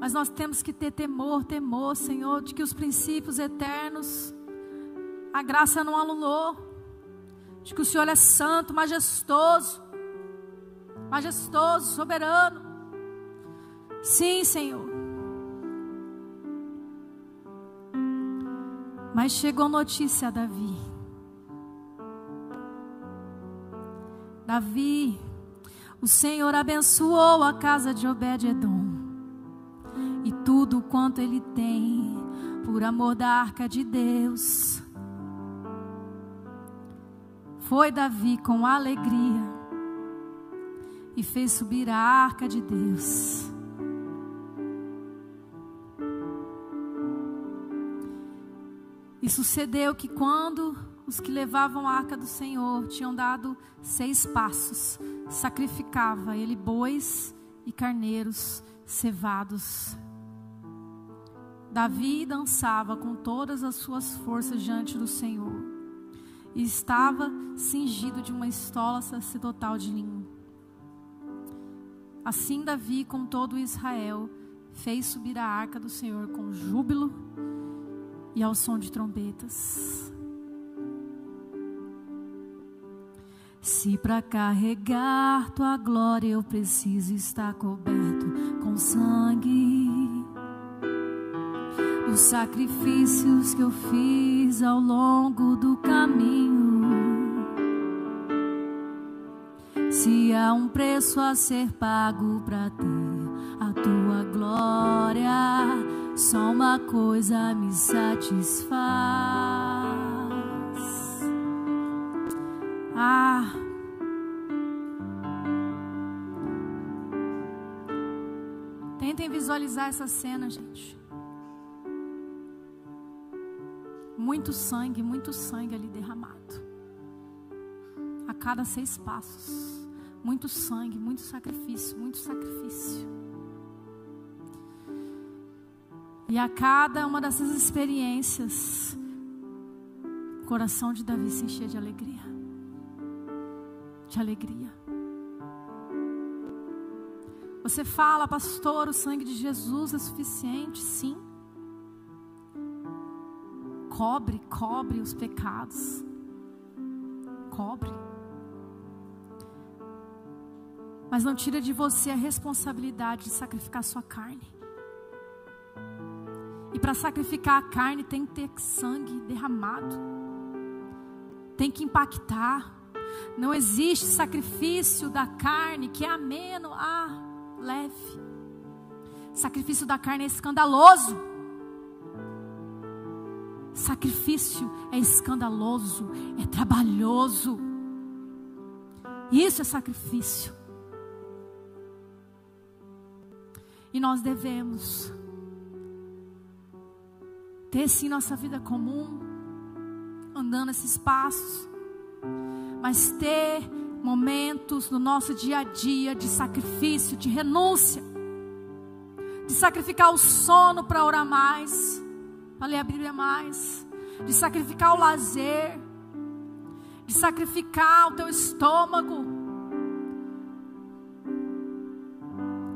Mas nós temos que ter temor, temor, Senhor, de que os princípios eternos, a graça não anulou, de que o Senhor é santo, majestoso, majestoso, soberano. Sim, Senhor. Mas chegou notícia a Davi. Davi o Senhor abençoou a casa de Obed-Edom e tudo quanto ele tem, por amor da arca de Deus. Foi Davi com alegria e fez subir a arca de Deus. E sucedeu que quando os que levavam a arca do Senhor tinham dado seis passos, sacrificava ele bois e carneiros cevados. Davi dançava com todas as suas forças diante do Senhor e estava cingido de uma estola sacerdotal de linho. Assim Davi, com todo Israel, fez subir a arca do Senhor com júbilo e ao som de trombetas. Se para carregar tua glória eu preciso estar coberto com sangue, os sacrifícios que eu fiz ao longo do caminho, se há um preço a ser pago para ter a tua glória, só uma coisa me satisfaz. Ah. Tentem visualizar essa cena, gente. Muito sangue, muito sangue ali derramado. A cada seis passos. Muito sangue, muito sacrifício, muito sacrifício. E a cada uma dessas experiências, o coração de Davi se enchia de alegria de alegria. Você fala, pastor, o sangue de Jesus é suficiente? Sim. Cobre, cobre os pecados. Cobre. Mas não tira de você a responsabilidade de sacrificar sua carne. E para sacrificar a carne tem que ter sangue derramado. Tem que impactar. Não existe sacrifício da carne que é ameno a leve. Sacrifício da carne é escandaloso. Sacrifício é escandaloso, é trabalhoso. Isso é sacrifício. E nós devemos ter sim nossa vida comum, andando esses passos, mas ter momentos no nosso dia a dia de sacrifício, de renúncia, de sacrificar o sono para orar mais, para ler a Bíblia mais, de sacrificar o lazer, de sacrificar o teu estômago.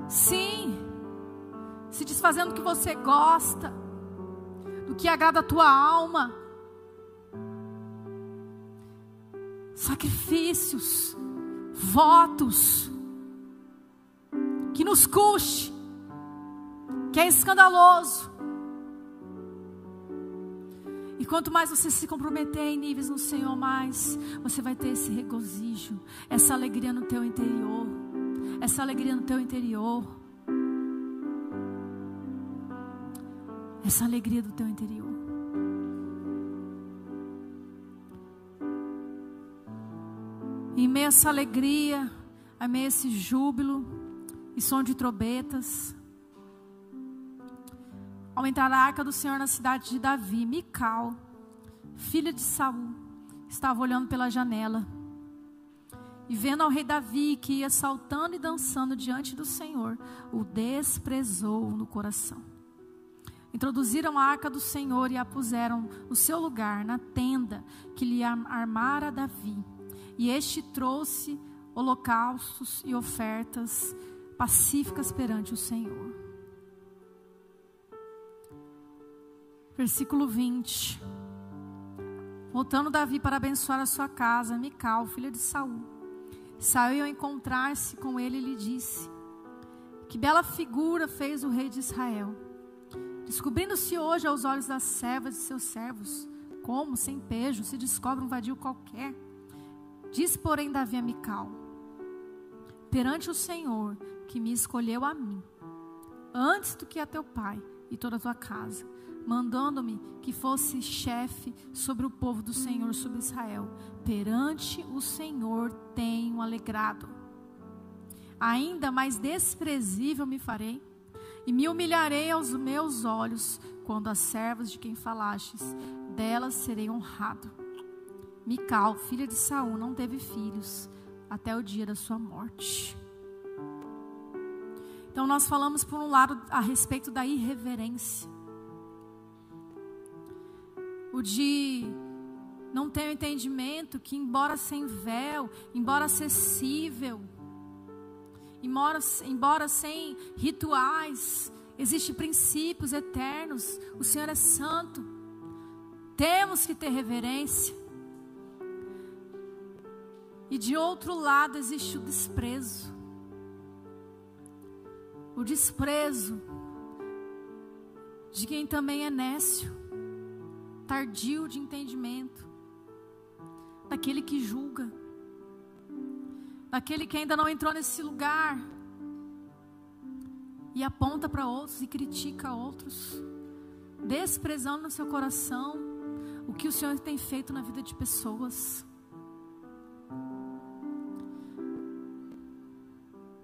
Sim, se desfazendo do que você gosta, que agrada a tua alma. Sacrifícios, votos, que nos custe, que é escandaloso. E quanto mais você se comprometer em níveis no Senhor, mais você vai ter esse regozijo, essa alegria no teu interior, essa alegria no teu interior. Essa alegria do teu interior. Em meio a essa alegria, em meio a esse júbilo e som de trombetas, ao entrar a arca do Senhor na cidade de Davi, Mical, filha de Saul, estava olhando pela janela. E vendo ao rei Davi que ia saltando e dançando diante do Senhor, o desprezou no coração. Introduziram a arca do Senhor e a puseram no seu lugar, na tenda que lhe armara Davi. E este trouxe holocaustos e ofertas pacíficas perante o Senhor. Versículo 20. Voltando Davi para abençoar a sua casa, Mical, filha de Saul, saiu a encontrar-se com ele e lhe disse: Que bela figura fez o rei de Israel, descobrindo-se hoje aos olhos das servas de seus servos, como, sem pejo, se descobre um vadio qualquer. Disse, porém, Davi a Mical: Perante o Senhor, que me escolheu a mim, antes do que a teu pai e toda a tua casa, mandando-me que fosse chefe sobre o povo do Senhor, sobre Israel. Perante o Senhor tenho alegrado. Ainda mais desprezível me farei, e me humilharei aos meus olhos, quando as servas de quem falastes, delas serei honrado. Mical, filha de Saul, não teve filhos até o dia da sua morte. Então nós falamos por um lado a respeito da irreverência o de não ter o entendimento que, embora sem véu, embora acessível, embora, embora sem rituais, existem princípios eternos, o Senhor é santo, temos que ter reverência. E de outro lado existe o desprezo. O desprezo de quem também é nécio tardio de entendimento, daquele que julga, daquele que ainda não entrou nesse lugar e aponta para outros e critica outros, desprezando no seu coração o que o Senhor tem feito na vida de pessoas.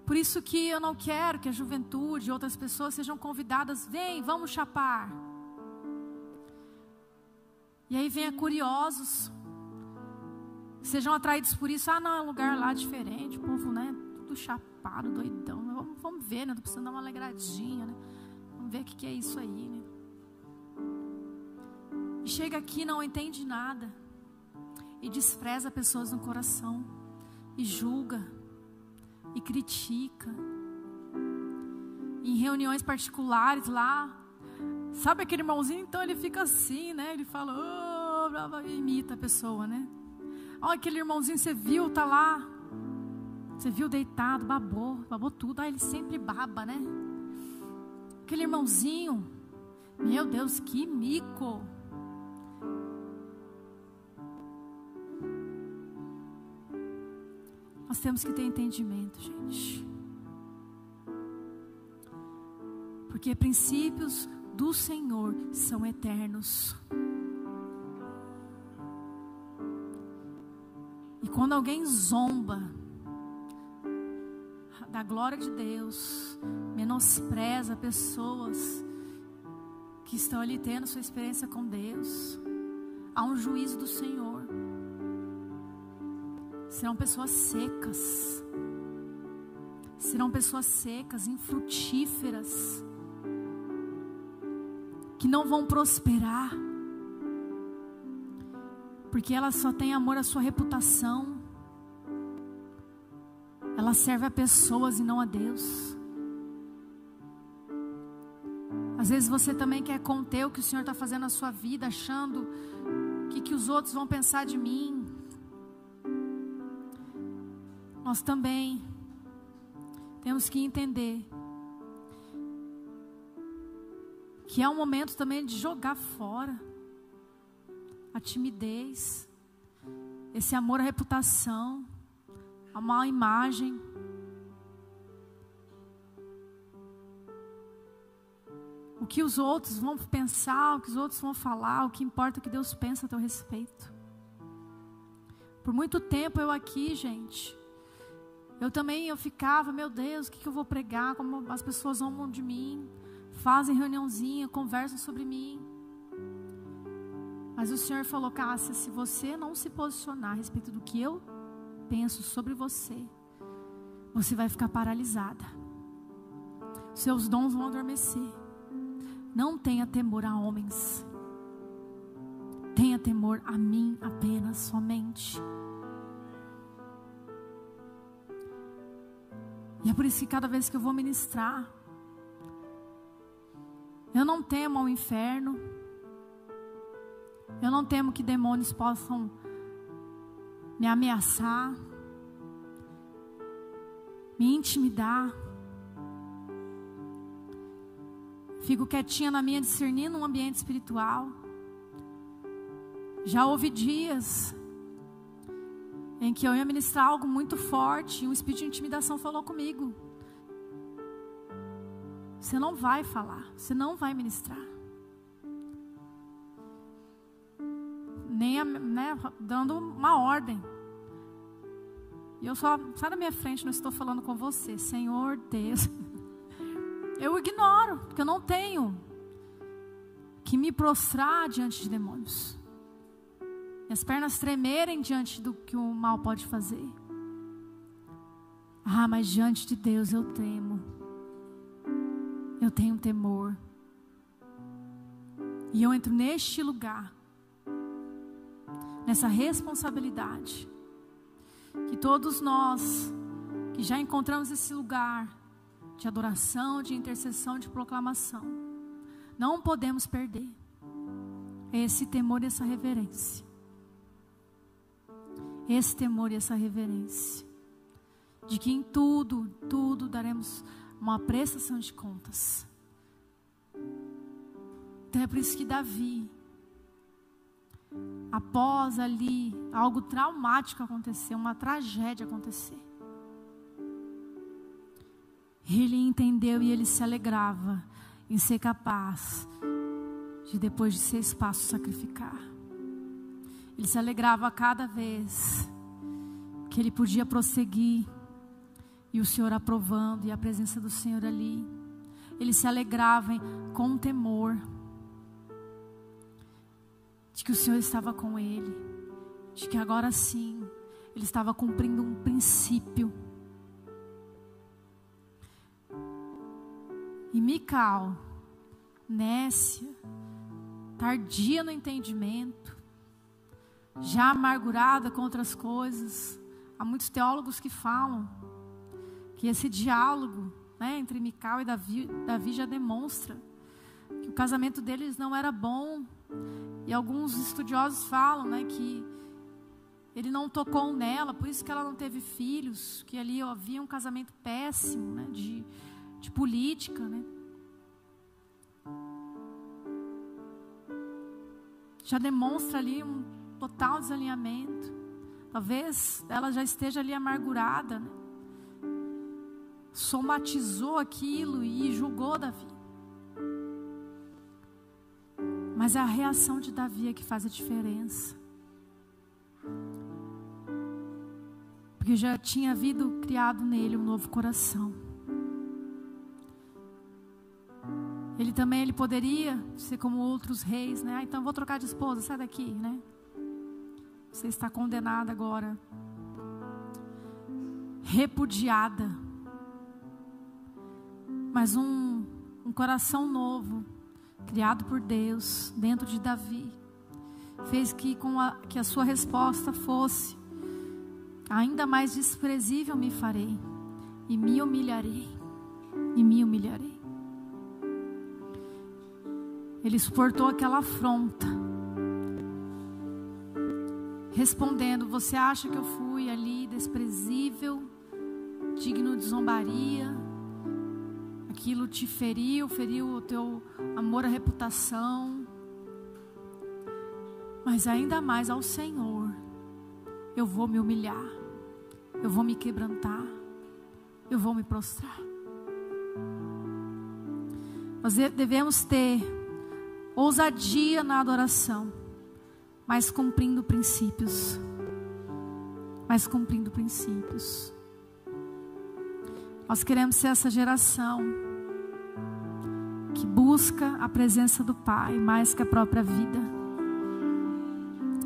Por isso que eu não quero que a juventude e outras pessoas sejam convidadas, vem, vamos chapar. E aí venha curiosos. Sejam atraídos por isso. Ah, não, é um lugar lá diferente. O povo, né? Tudo chapado, doidão. Vamos, vamos ver, né? Tô precisando dar uma alegradinha, né? Vamos ver o que, que é isso aí, né? E chega aqui, não entende nada. E despreza pessoas no coração. E julga. E critica. Em reuniões particulares lá, Sabe aquele irmãozinho? Então ele fica assim, né? Ele fala, oh, imita a pessoa, né? Olha aquele irmãozinho, você viu, tá lá. Você viu deitado, babou, babou tudo. Ah, ele sempre baba, né? Aquele irmãozinho, meu Deus, que mico. Nós temos que ter entendimento, gente. Porque princípios do Senhor são eternos. Quando alguém zomba da glória de Deus, menospreza pessoas que estão ali tendo sua experiência com Deus, há um juízo do Senhor. Serão pessoas secas. Serão pessoas secas, infrutíferas, que não vão prosperar, porque elas só têm amor à sua reputação, ela serve a pessoas e não a Deus. Às vezes você também quer conter o que o Senhor está fazendo na sua vida, achando que, que os outros vão pensar de mim. Nós também temos que entender que é um momento também de jogar fora a timidez, esse amor à reputação, a má imagem. O que os outros vão pensar, o que os outros vão falar, o que importa é o que Deus pensa a teu respeito. Por muito tempo eu aqui, gente, eu também eu ficava, meu Deus, o que, que eu vou pregar? Como as pessoas amam de mim, fazem reuniãozinha, conversam sobre mim. Mas o Senhor falou, Cássia, se você não se posicionar a respeito do que eu penso sobre você, você vai ficar paralisada. Seus dons vão adormecer. Não tenha temor a homens. Tenha temor a mim apenas, somente. E é por isso que cada vez que eu vou ministrar, eu não temo ao inferno. Eu não temo que demônios possam me ameaçar, me intimidar. Fico quietinha na minha, discernindo um ambiente espiritual. Já houve dias em que eu ia ministrar algo muito forte e um espírito de intimidação falou comigo. Você não vai falar, você não vai ministrar. Nem né, dando uma ordem. E eu só, sai da minha frente, não estou falando com você, Senhor Deus. eu ignoro, porque eu não tenho que me prostrar diante de demônios. E as pernas tremerem diante do que o mal pode fazer. Ah, mas diante de Deus eu temo. Eu tenho temor. E eu entro neste lugar, nessa responsabilidade, que todos nós que já encontramos esse lugar, de adoração, de intercessão, de proclamação. Não podemos perder esse temor e essa reverência. Esse temor e essa reverência. De que em tudo, tudo daremos uma prestação de contas. Então é por isso que Davi, após ali algo traumático acontecer, uma tragédia acontecer, ele entendeu e ele se alegrava em ser capaz de, depois de seis passos, sacrificar. Ele se alegrava cada vez que ele podia prosseguir e o Senhor aprovando e a presença do Senhor ali. Ele se alegrava com temor de que o Senhor estava com ele, de que agora sim ele estava cumprindo um princípio E Mical, nécia, tardia no entendimento, já amargurada com outras coisas. Há muitos teólogos que falam que esse diálogo né, entre Mical e Davi, Davi já demonstra que o casamento deles não era bom. E alguns estudiosos falam né, que ele não tocou nela, por isso que ela não teve filhos, que ali havia um casamento péssimo, né, de de política, né? Já demonstra ali um total desalinhamento. Talvez ela já esteja ali amargurada, né? somatizou aquilo e julgou Davi. Mas é a reação de Davi é que faz a diferença. Porque já tinha havido criado nele um novo coração. Ele também ele poderia ser como outros reis, né? Ah, então vou trocar de esposa, sai daqui, né? Você está condenada agora. Repudiada. Mas um, um coração novo, criado por Deus, dentro de Davi, fez que, com a, que a sua resposta fosse: ainda mais desprezível me farei, e me humilharei, e me humilharei. Ele suportou aquela afronta. Respondendo: Você acha que eu fui ali desprezível, digno de zombaria? Aquilo te feriu, feriu o teu amor à reputação. Mas ainda mais ao Senhor, eu vou me humilhar, eu vou me quebrantar, eu vou me prostrar. Nós devemos ter ousadia na adoração, mas cumprindo princípios. Mas cumprindo princípios. Nós queremos ser essa geração que busca a presença do Pai mais que a própria vida.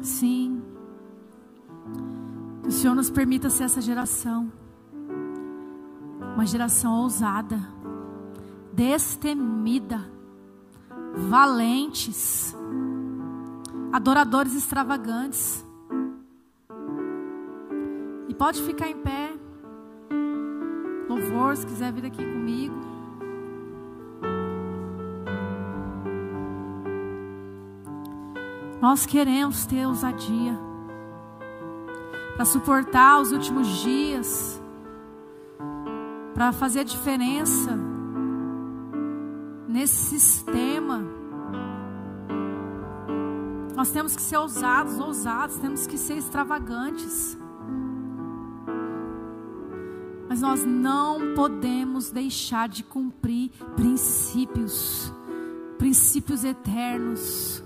Sim. Que o Senhor nos permita ser essa geração. Uma geração ousada, destemida valentes, adoradores extravagantes. E pode ficar em pé. Louvor, se quiser vir aqui comigo. Nós queremos ter ousadia para suportar os últimos dias, para fazer a diferença nesse sistema. Nós temos que ser ousados, ousados, temos que ser extravagantes. Mas nós não podemos deixar de cumprir princípios, princípios eternos.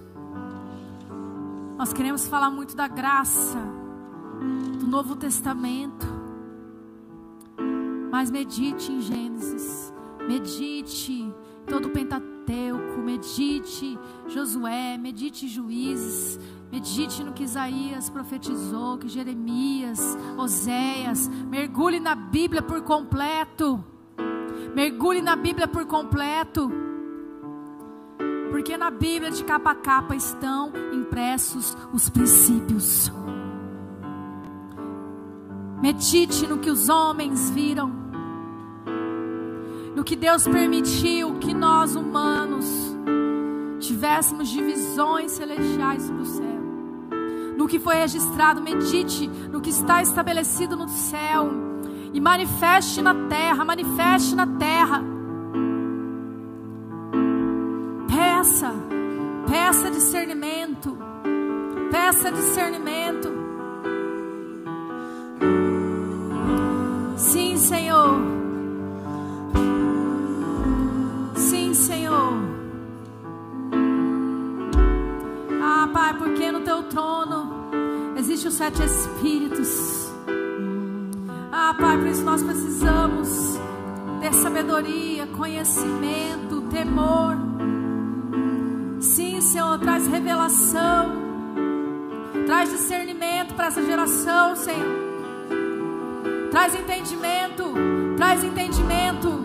Nós queremos falar muito da graça, do Novo Testamento. Mas medite em Gênesis, medite todo o Pentateuco, medite Josué, medite Juízes, medite no que Isaías profetizou, que Jeremias, Oséias, mergulhe na Bíblia por completo. Mergulhe na Bíblia por completo. Porque na Bíblia de capa a capa estão impressos os princípios. Medite no que os homens viram no que Deus permitiu que nós humanos tivéssemos divisões celestiais sobre o céu. No que foi registrado, medite no que está estabelecido no céu e manifeste na terra, manifeste na terra. Peça discernimento, peça discernimento. Sim, Senhor. Pai, porque no teu trono existem os sete espíritos. Ah, Pai, por isso nós precisamos ter sabedoria, conhecimento, temor. Senhor, traz revelação, traz discernimento para essa geração, Senhor. Traz entendimento, traz entendimento